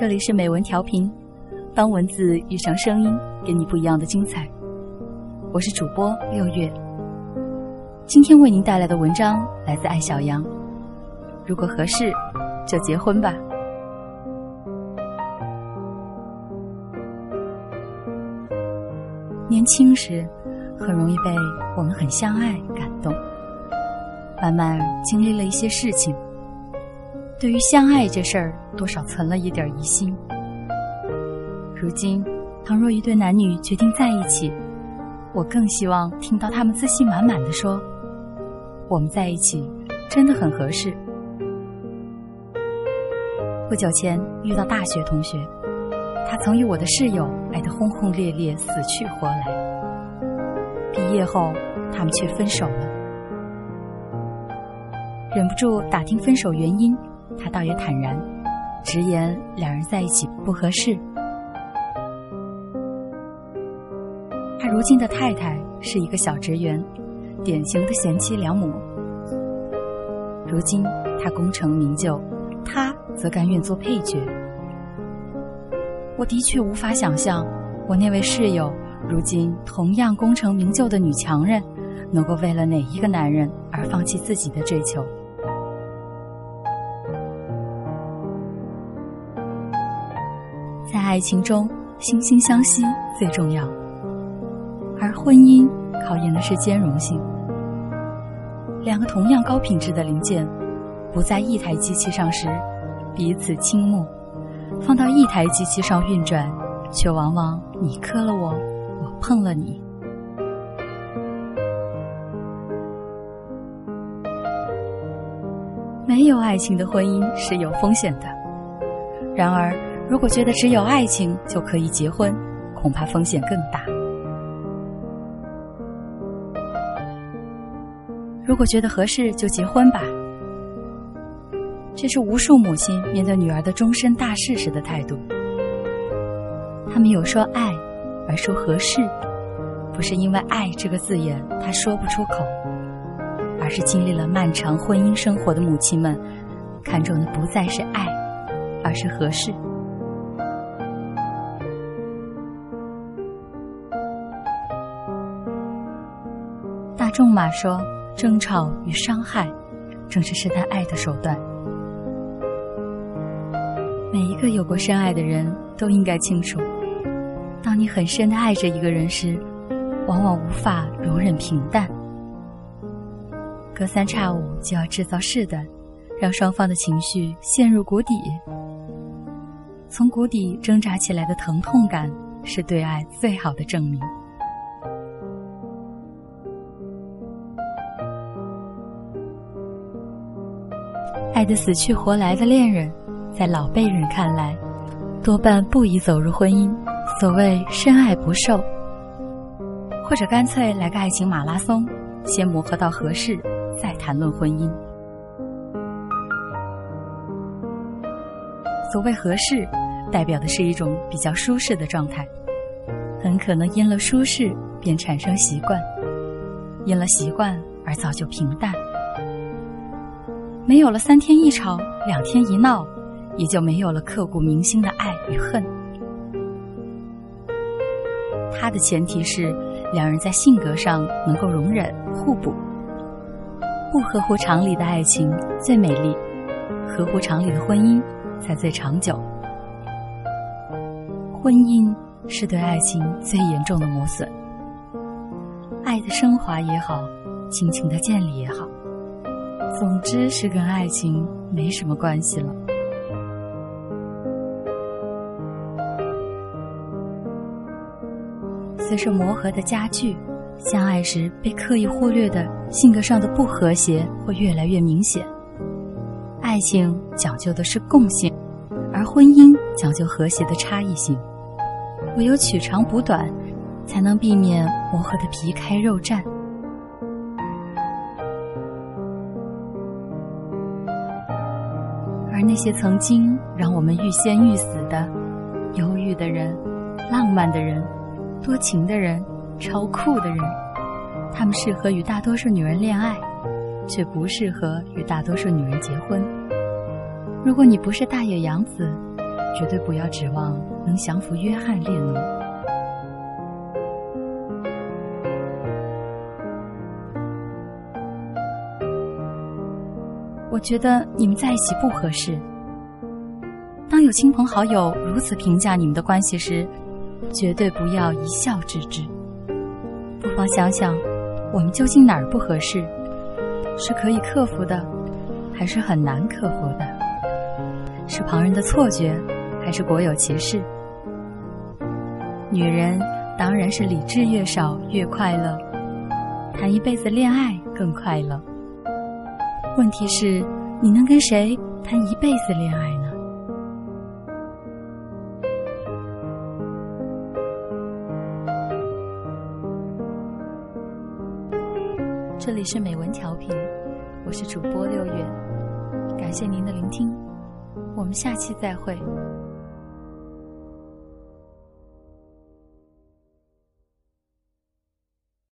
这里是美文调频，当文字遇上声音，给你不一样的精彩。我是主播六月，今天为您带来的文章来自艾小羊。如果合适，就结婚吧。年轻时，很容易被我们很相爱感动，慢慢经历了一些事情。对于相爱这事儿，多少存了一点疑心。如今，倘若一对男女决定在一起，我更希望听到他们自信满满的说：“我们在一起真的很合适。”不久前遇到大学同学，他曾与我的室友爱得轰轰烈烈、死去活来。毕业后，他们却分手了。忍不住打听分手原因。他倒也坦然，直言两人在一起不合适。他如今的太太是一个小职员，典型的贤妻良母。如今他功成名就，他则甘愿做配角。我的确无法想象，我那位室友如今同样功成名就的女强人，能够为了哪一个男人而放弃自己的追求。爱情中，惺惺相惜最重要，而婚姻考验的是兼容性。两个同样高品质的零件，不在一台机器上时，彼此倾慕；放到一台机器上运转，却往往你磕了我，我碰了你。没有爱情的婚姻是有风险的，然而。如果觉得只有爱情就可以结婚，恐怕风险更大。如果觉得合适就结婚吧，这是无数母亲面对女儿的终身大事时的态度。他们有说爱，而说合适，不是因为“爱”这个字眼他说不出口，而是经历了漫长婚姻生活的母亲们，看重的不再是爱，而是合适。仲马说：“争吵与伤害，正是试探爱的手段。每一个有过深爱的人都应该清楚，当你很深的爱着一个人时，往往无法容忍平淡，隔三差五就要制造事端，让双方的情绪陷入谷底。从谷底挣扎起来的疼痛感，是对爱最好的证明。”爱得死去活来的恋人，在老辈人看来，多半不宜走入婚姻。所谓深爱不寿，或者干脆来个爱情马拉松，先磨合到合适，再谈论婚姻。所谓合适，代表的是一种比较舒适的状态，很可能因了舒适便产生习惯，因了习惯而造就平淡。没有了三天一吵，两天一闹，也就没有了刻骨铭心的爱与恨。他的前提是两人在性格上能够容忍互补。不合乎常理的爱情最美丽，合乎常理的婚姻才最长久。婚姻是对爱情最严重的磨损，爱的升华也好，亲情的建立也好。总之是跟爱情没什么关系了。随着磨合的加剧，相爱时被刻意忽略的性格上的不和谐会越来越明显。爱情讲究的是共性，而婚姻讲究和谐的差异性。唯有取长补短，才能避免磨合的皮开肉绽。那些曾经让我们欲仙欲死的、忧郁的人、浪漫的人、多情的人、超酷的人，他们适合与大多数女人恋爱，却不适合与大多数女人结婚。如果你不是大野洋子，绝对不要指望能降服约翰列侬。我觉得你们在一起不合适。当有亲朋好友如此评价你们的关系时，绝对不要一笑置之。不妨想想，我们究竟哪儿不合适？是可以克服的，还是很难克服的？是旁人的错觉，还是国有歧视？女人当然是理智越少越快乐，谈一辈子恋爱更快乐。问题是，你能跟谁谈一辈子恋爱呢？这里是美文调频，我是主播六月，感谢您的聆听，我们下期再会。